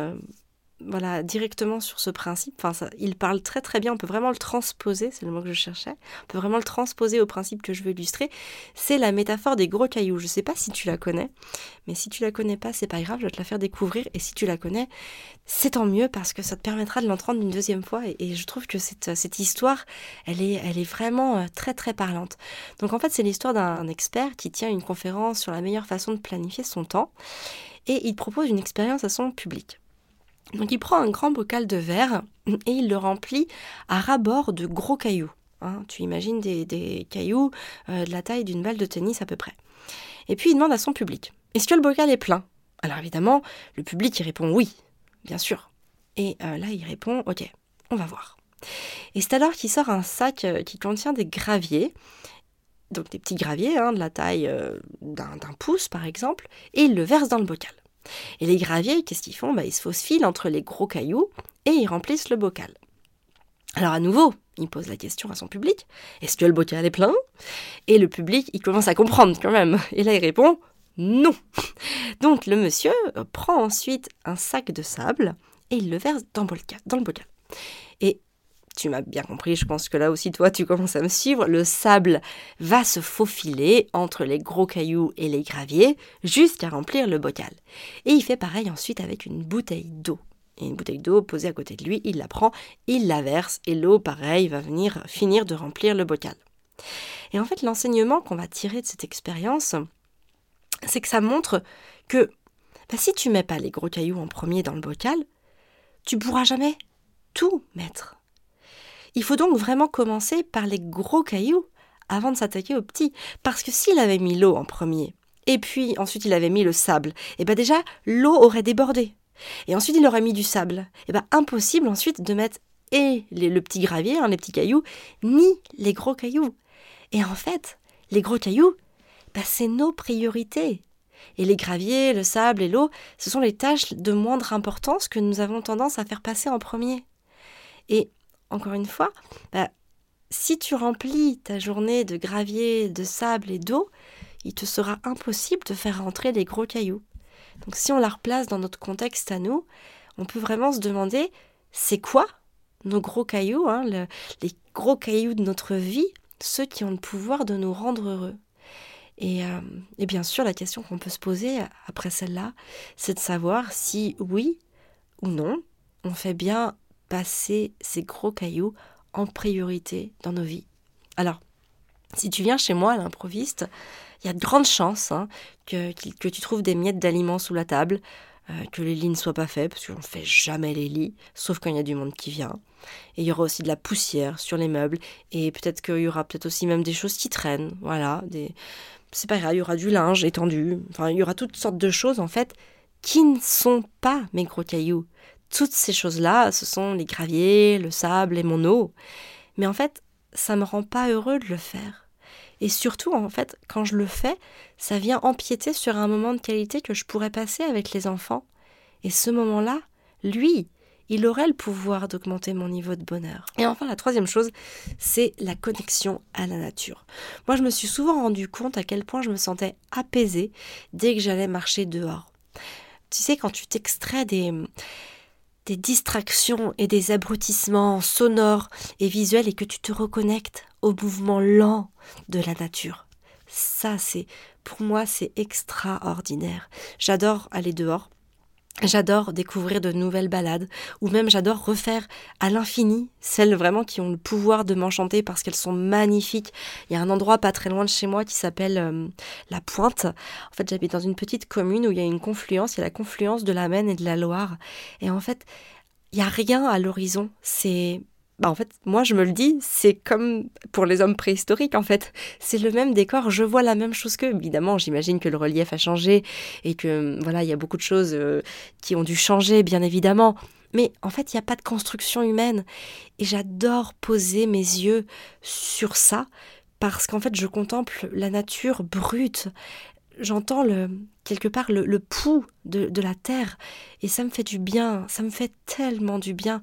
voilà, directement sur ce principe. Ça, il parle très très bien, on peut vraiment le transposer, c'est le mot que je cherchais, on peut vraiment le transposer au principe que je veux illustrer. C'est la métaphore des gros cailloux. Je ne sais pas si tu la connais, mais si tu la connais pas, c'est pas grave, je vais te la faire découvrir. Et si tu la connais, c'est tant mieux parce que ça te permettra de l'entendre une deuxième fois. Et, je trouve que cette, cette histoire, elle est, elle est vraiment euh, très très parlante. Donc en fait, c'est l'histoire d'un expert qui tient une conférence sur la meilleure façon de planifier son temps et il propose une expérience à son public. Donc il prend un grand bocal de verre et il le remplit à ras-bord de gros cailloux. Hein. tu imagines des, cailloux euh, de la taille d'une balle de tennis à peu près. Et puis il demande à son public Est-ce que le bocal est plein? Alors évidemment, le public répond oui, bien sûr. Et euh, là il répond Ok, on va voir. Et c'est alors qu'il sort un sac euh, qui contient des graviers, donc des petits graviers hein, de la taille d'un pouce par exemple, et il le verse dans le bocal. Et les graviers, qu'est-ce qu'ils font? Bah, Ils se faustifient entre les gros cailloux et ils remplissent le bocal. Alors à nouveau, il pose la question à son public, est-ce que le bocal est plein? Et le public, il commence à comprendre quand même. Et là, il répond, non. Donc le monsieur prend ensuite un sac de sable et il le verse dans le bocal. Dans le bocal. Et tu m'as bien compris, je pense que là aussi toi tu commences à me suivre, le sable va se faufiler entre les gros cailloux et les graviers jusqu'à remplir le bocal. Et il fait pareil ensuite avec une bouteille d'eau. Et une bouteille d'eau posée à côté de lui, il la prend, il la verse et l'eau pareil va venir finir de remplir le bocal. Et en fait l'enseignement qu'on va tirer de cette expérience, c'est que ça montre que bah, si tu mets pas les gros cailloux en premier dans le bocal, tu pourras jamais tout mettre. Il faut donc vraiment commencer par les gros cailloux avant de s'attaquer aux petits. Parce que s'il avait mis l'eau en premier, et puis ensuite il avait mis le sable, et eh bien déjà l'eau aurait débordé. Et ensuite il aurait mis du sable. Et eh bien impossible ensuite de mettre et le petit gravier, hein, les petits cailloux, ni les gros cailloux. Et en fait, les gros cailloux, bah, c'est nos priorités. Et les graviers, le sable et l'eau, ce sont les tâches de moindre importance que nous avons tendance à faire passer en premier. Et encore une fois, bah, si tu remplis ta journée de gravier, de sable et d'eau, il te sera impossible de faire rentrer les gros cailloux. Donc si on la replace dans notre contexte à nous, on peut vraiment se demander, c'est quoi nos gros cailloux, hein, les gros cailloux de notre vie, ceux qui ont le pouvoir de nous rendre heureux? Euh, et bien sûr, la question qu'on peut se poser après celle-là, c'est de savoir si oui ou non, on fait bien passer ces gros cailloux en priorité dans nos vies. Alors, si tu viens chez moi à l'improviste, il y a de grandes chances hein, que, que, tu trouves des miettes d'aliments sous la table, euh, que les lits ne soient pas faits, parce qu'on ne fait jamais les lits, sauf quand il y a du monde qui vient. Et il y aura aussi de la poussière sur les meubles, et peut-être qu'il y aura peut-être aussi même des choses qui traînent, voilà, des... c'est pas grave, il y aura du linge étendu, enfin il y aura toutes sortes de choses en fait qui ne sont pas mes gros cailloux, toutes ces choses-là, ce sont les graviers, le sable et mon eau. Mais en fait, ça me rend pas heureux de le faire. Et surtout, en fait, quand je le fais, ça vient empiéter sur un moment de qualité que je pourrais passer avec les enfants. Et ce moment-là, lui, il aurait le pouvoir d'augmenter mon niveau de bonheur. Et enfin, la troisième chose, c'est la connexion à la nature. Moi, je me suis souvent rendu compte à quel point je me sentais apaisée dès que j'allais marcher dehors. Tu sais, quand tu t'extrais des, des distractions et des abrutissements sonores et visuels et que tu te reconnectes au mouvement lent de la nature. Ça, c'est, pour moi, c'est extraordinaire. J'adore aller dehors. J'adore découvrir de nouvelles balades, ou même j'adore refaire à l'infini celles vraiment qui ont le pouvoir de m'enchanter parce qu'elles sont magnifiques. Il y a un endroit pas très loin de chez moi qui s'appelle euh, La Pointe. En fait, j'habite dans une petite commune où il y a une confluence, il y a la confluence de la Maine et de la Loire. Et en fait, il y a rien à l'horizon. C'est bah en fait, moi je me le dis, c'est comme pour les hommes préhistoriques en fait. C'est le même décor, je vois la même chose qu'eux. Évidemment, j'imagine que le relief a changé et que voilà, il y a beaucoup de choses euh, qui ont dû changer, bien évidemment. Mais en fait, il n'y a pas de construction humaine. Et j'adore poser mes yeux sur ça parce qu'en fait, je contemple la nature brute. J'entends le, quelque part le, pouls de, de la terre et ça me fait du bien, ça me fait tellement du bien.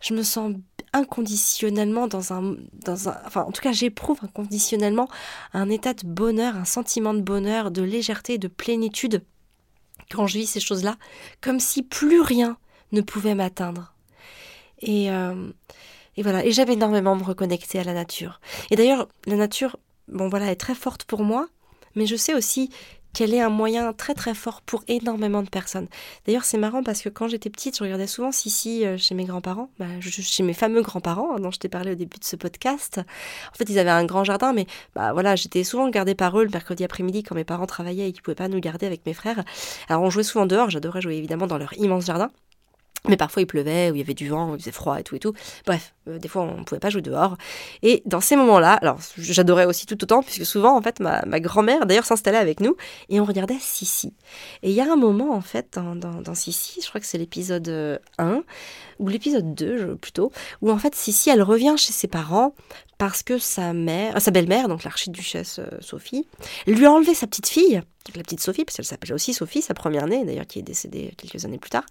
Je me sens inconditionnellement dans un, dans un, enfin en tout cas j'éprouve inconditionnellement un état de bonheur, un sentiment de bonheur, de légèreté, de plénitude quand je vis ces choses-là, comme si plus rien ne pouvait m'atteindre. Et, euh, et voilà, et j'aime énormément me reconnecter à la nature. Et d'ailleurs, la nature, bon voilà, est très forte pour moi, mais je sais aussi qu'elle est un moyen très très fort pour énormément de personnes. D'ailleurs, c'est marrant parce que quand j'étais petite, je regardais souvent Sissi euh, chez mes grands-parents, bah, chez mes fameux grands-parents hein, dont je t'ai parlé au début de ce podcast. En fait, ils avaient un grand jardin, mais bah voilà, j'étais souvent gardée par eux le mercredi après-midi quand mes parents travaillaient et qu'ils pouvaient pas nous garder avec mes frères. Alors on jouait souvent dehors, j'adorais jouer évidemment dans leur immense jardin. Mais parfois il pleuvait, ou il y avait du vent, il faisait froid et tout et tout. Bref, euh, des fois on ne pouvait pas jouer dehors. Et dans ces moments-là, alors j'adorais aussi tout autant, puisque souvent en fait ma, ma grand-mère d'ailleurs s'installait avec nous et on regardait Sissi. Et il y a un moment en fait dans, dans, dans Sissi, je crois que c'est l'épisode 1, ou l'épisode 2 plutôt, où en fait Sissi elle revient chez ses parents parce que sa mère, euh, sa belle-mère, donc l'archiduchesse euh, Sophie, lui a enlevé sa petite fille, la petite Sophie, parce qu'elle s'appelle aussi Sophie, sa première née d'ailleurs, qui est décédée quelques années plus tard.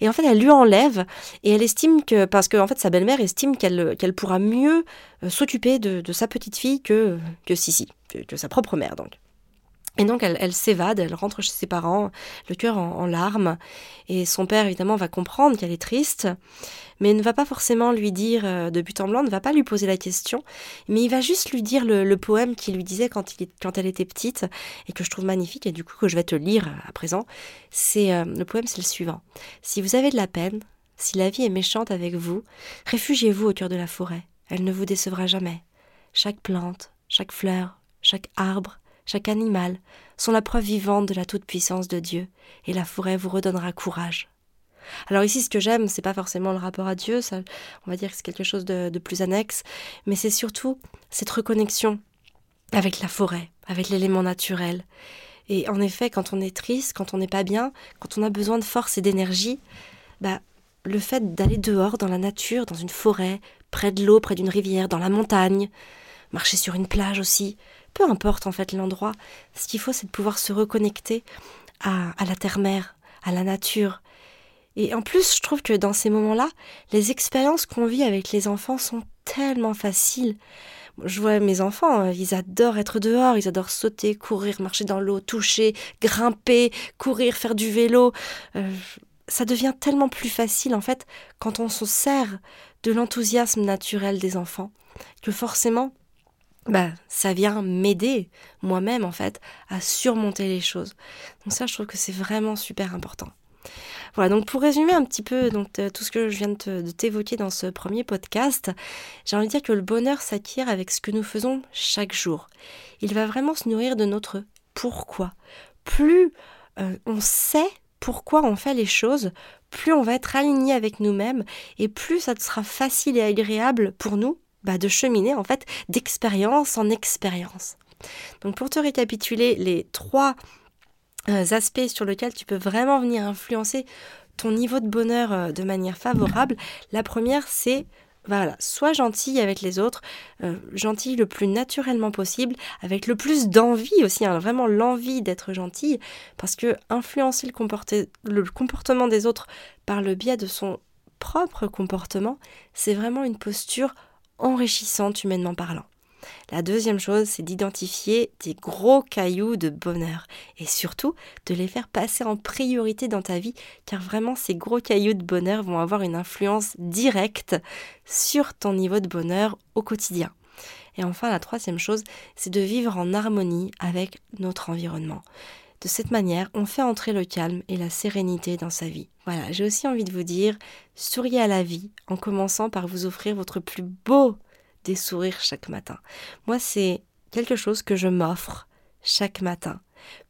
Et en fait, elle lui enlève et elle estime que, parce que en fait, sa belle-mère estime qu'elle qu'elle pourra mieux euh, s'occuper de, sa petite fille que que Sissi, que sa propre mère donc. Et donc elle, s'évade, elle rentre chez ses parents, le cœur en, larmes, et son père évidemment va comprendre qu'elle est triste, mais ne va pas forcément lui dire euh, de but en blanc, ne va pas lui poser la question, mais il va juste lui dire le, poème qu'il lui disait quand, elle était petite, et que je trouve magnifique, et du coup que je vais te lire à présent. C'est euh, le poème, c'est le suivant. Si vous avez de la peine, si la vie est méchante avec vous, réfugiez-vous au cœur de la forêt. Elle ne vous décevra jamais. Chaque plante, chaque fleur, chaque arbre, chaque animal sont la preuve vivante de la toute-puissance de Dieu, et la forêt vous redonnera courage. Alors ici, ce que j'aime, c'est pas forcément le rapport à Dieu, ça, on va dire que c'est quelque chose de, de plus annexe, mais c'est surtout cette reconnexion avec la forêt, avec l'élément naturel. Et en effet, quand on est triste, quand on n'est pas bien, quand on a besoin de force et d'énergie, bah, le fait d'aller dehors, dans la nature, dans une forêt, près de l'eau, près d'une rivière, dans la montagne, marcher sur une plage aussi, peu importe en fait l'endroit, ce qu'il faut c'est de pouvoir se reconnecter à, à la terre-mère, à la nature. Et en plus, je trouve que dans ces moments-là, les expériences qu'on vit avec les enfants sont tellement faciles. Je vois mes enfants, hein, ils adorent être dehors, ils adorent sauter, courir, marcher dans l'eau, toucher, grimper, courir, faire du vélo. Euh, ça devient tellement plus facile en fait quand on se sert de l'enthousiasme naturel des enfants que forcément bah, ça vient m'aider moi-même en fait à surmonter les choses. Donc ça, je trouve que c'est vraiment super important. Voilà, donc pour résumer un petit peu donc, tout ce que je viens de t'évoquer dans ce premier podcast, j'ai envie de dire que le bonheur s'acquiert avec ce que nous faisons chaque jour. Il va vraiment se nourrir de notre pourquoi. Plus euh, on sait pourquoi on fait les choses, plus on va être aligné avec nous-mêmes et plus ça sera facile et agréable pour nous bah, de cheminer en fait d'expérience en expérience. Donc pour te récapituler les trois euh, aspects sur lesquels tu peux vraiment venir influencer ton niveau de bonheur euh, de manière favorable, la première c'est bah, voilà, sois gentil avec les autres, euh, gentil le plus naturellement possible, avec le plus d'envie aussi, hein, vraiment l'envie d'être gentil, parce que influencer le, le comportement des autres par le biais de son propre comportement, c'est vraiment une posture enrichissante humainement parlant. La deuxième chose, c'est d'identifier des gros cailloux de bonheur et surtout de les faire passer en priorité dans ta vie car vraiment ces gros cailloux de bonheur vont avoir une influence directe sur ton niveau de bonheur au quotidien. Et enfin, la troisième chose, c'est de vivre en harmonie avec notre environnement De cette manière, on fait entrer le calme et la sérénité dans sa vie. Voilà, j'ai aussi envie de vous dire, souriez à la vie en commençant par vous offrir votre plus beau des sourires chaque matin. Moi, c'est quelque chose que je m'offre chaque matin.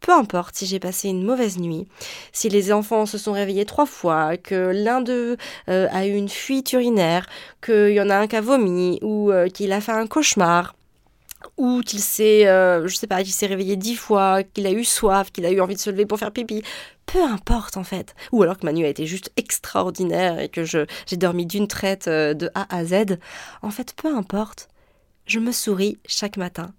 Peu importe si j'ai passé une mauvaise nuit, si les enfants se sont réveillés trois fois, que l'un d'eux euh, a eu une fuite urinaire, qu'il y en a un qui a vomi, ou euh, qu'il a fait un cauchemar, ou qu'il s'est, euh, je sais pas, qu'il s'est réveillé dix fois, qu'il a eu soif, qu'il a eu envie de se lever pour faire pipi. Peu importe en fait. Ou alors que ma nuit a été juste extraordinaire et que je, j'ai dormi d'une traite de A à Z. En fait, peu importe. Je me souris chaque matin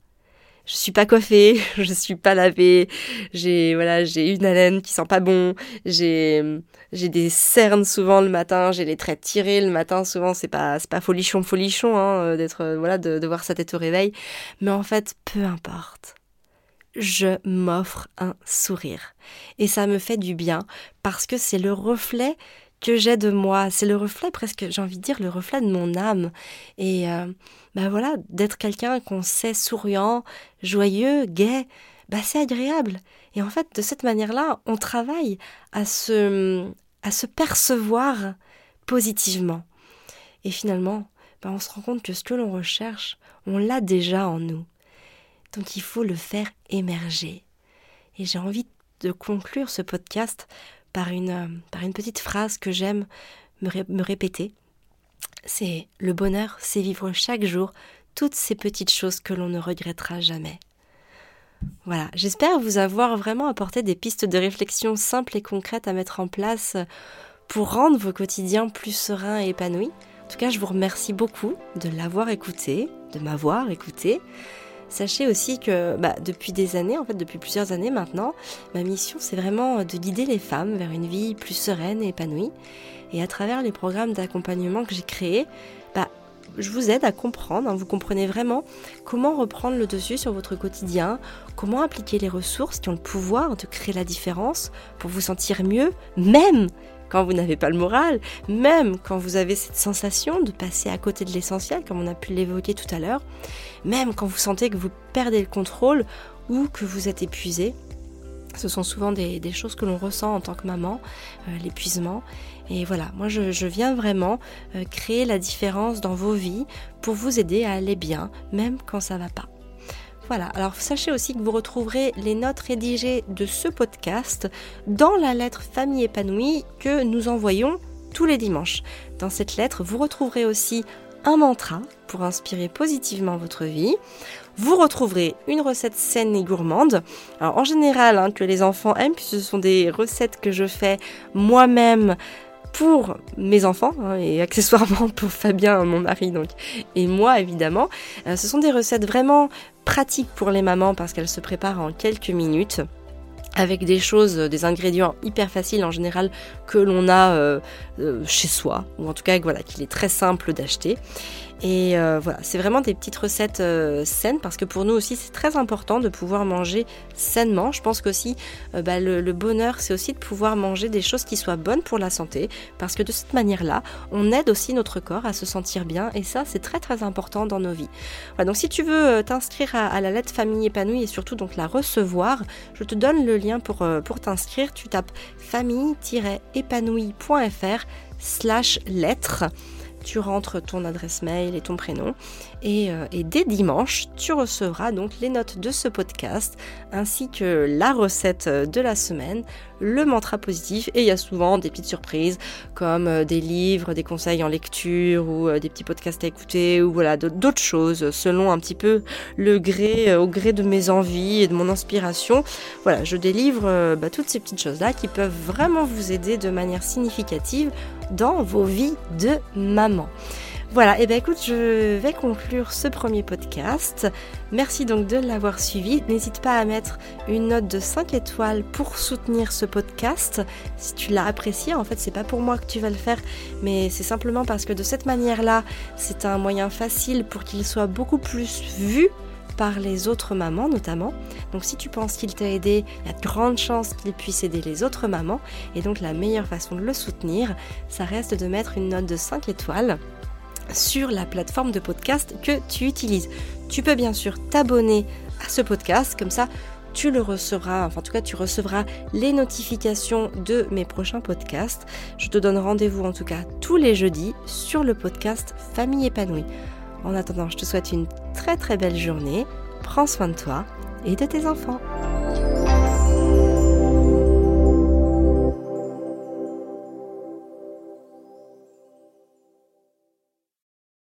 je suis pas coiffée, je suis pas lavée, j'ai voilà, j'ai une haleine qui sent pas bon, j'ai j'ai des cernes souvent le matin, j'ai les traits tirés le matin souvent, c'est pas c'est pas folichon folichon hein, euh, d'être euh, voilà de, de voir sa tête au réveil, mais en fait, peu importe. Je m'offre un sourire et ça me fait du bien parce que c'est le reflet que j'ai de moi. C'est le reflet presque, j'ai envie de dire, le reflet de mon âme. Et ben voilà, d'être quelqu'un qu'on sait souriant, joyeux, gai, bah c'est agréable. Et en fait, de cette manière-là, on travaille à se, à se percevoir positivement. Et finalement, bah on se rend compte que ce que l'on recherche, on l'a déjà en nous. Donc il faut le faire émerger. Et j'ai envie de conclure ce podcast par une, par une petite phrase que j'aime me, répéter. C'est le bonheur, c'est vivre chaque jour toutes ces petites choses que l'on ne regrettera jamais. Voilà, j'espère vous avoir vraiment apporté des pistes de réflexion simples et concrètes à mettre en place pour rendre vos quotidiens plus sereins et épanouis. En tout cas, je vous remercie beaucoup de l'avoir écouté, de m'avoir écouté. Sachez aussi que bah, depuis des années, en fait depuis plusieurs années maintenant, ma mission c'est vraiment de guider les femmes vers une vie plus sereine et épanouie. Et à travers les programmes d'accompagnement que j'ai créés, bah, je vous aide à comprendre, hein, vous comprenez vraiment comment reprendre le dessus sur votre quotidien, comment appliquer les ressources qui ont le pouvoir de créer la différence pour vous sentir mieux, même quand vous n'avez pas le moral, même quand vous avez cette sensation de passer à côté de l'essentiel, comme on a pu l'évoquer tout à l'heure, même quand vous sentez que vous perdez le contrôle ou que vous êtes épuisé. Ce sont souvent des, choses que l'on ressent en tant que maman, euh, l'épuisement. Et voilà, moi je, viens vraiment euh, créer la différence dans vos vies pour vous aider à aller bien, même quand ça va pas. Voilà, alors sachez aussi que vous retrouverez les notes rédigées de ce podcast dans la lettre Famille épanouie que nous envoyons tous les dimanches. Dans cette lettre, vous retrouverez aussi un mantra pour inspirer positivement votre vie. Vous retrouverez une recette saine et gourmande. Alors en général, hein, que les enfants aiment, puisque ce sont des recettes que je fais moi-même pour mes enfants hein, et accessoirement pour Fabien, mon mari donc, et moi évidemment. Euh, ce sont des recettes vraiment pratiques pour les mamans parce qu'elles se préparent en quelques minutes avec des choses, des ingrédients hyper faciles en général que l'on a euh, euh, chez soi, ou en tout cas voilà, qu'il est très simple d'acheter. Et euh, voilà, c'est vraiment des petites recettes euh, saines parce que pour nous aussi c'est très important de pouvoir manger sainement. Je pense qu'aussi euh, bah, le, bonheur c'est aussi de pouvoir manger des choses qui soient bonnes pour la santé parce que de cette manière-là on aide aussi notre corps à se sentir bien et ça c'est très très important dans nos vies. Voilà, donc si tu veux t'inscrire à, la lettre famille épanouie et surtout donc la recevoir, je te donne le lien pour, t'inscrire. Tu tapes famille-épanouie.fr slash lettre tu rentres ton adresse mail et ton prénom. Euh, et, dès dimanche, tu recevras donc les notes de ce podcast ainsi que la recette de la semaine, le mantra positif. Et il y a souvent des petites surprises comme euh, des livres, des conseils en lecture ou euh, des petits podcasts à écouter ou voilà d'autres choses selon un petit peu le gré, au gré de mes envies et de mon inspiration. Voilà, je délivre bah, toutes ces petites choses-là qui peuvent vraiment vous aider de manière significative dans vos vies de maman. Voilà, et eh bien écoute, je vais conclure ce premier podcast. Merci donc de l'avoir suivi. N'hésite pas à mettre une note de 5 étoiles pour soutenir ce podcast. Si tu l'as apprécié, en fait, c'est pas pour moi que tu vas le faire, mais c'est simplement parce que de cette manière-là, c'est un moyen facile pour qu'il soit beaucoup plus vu par les autres mamans notamment. Donc si tu penses qu'il t'a aidé, il y a de grandes chances qu'il puisse aider les autres mamans. Et donc la meilleure façon de le soutenir, ça reste de mettre une note de 5 étoiles sur la plateforme de podcast que tu utilises. Tu peux bien sûr t'abonner à ce podcast, comme ça tu le recevras, enfin en tout cas tu recevras les notifications de mes prochains podcasts. Je te donne rendez-vous en tout cas tous les jeudis sur le podcast Famille épanouie. En attendant, je te souhaite une très très belle journée. Prends soin de toi et de tes enfants.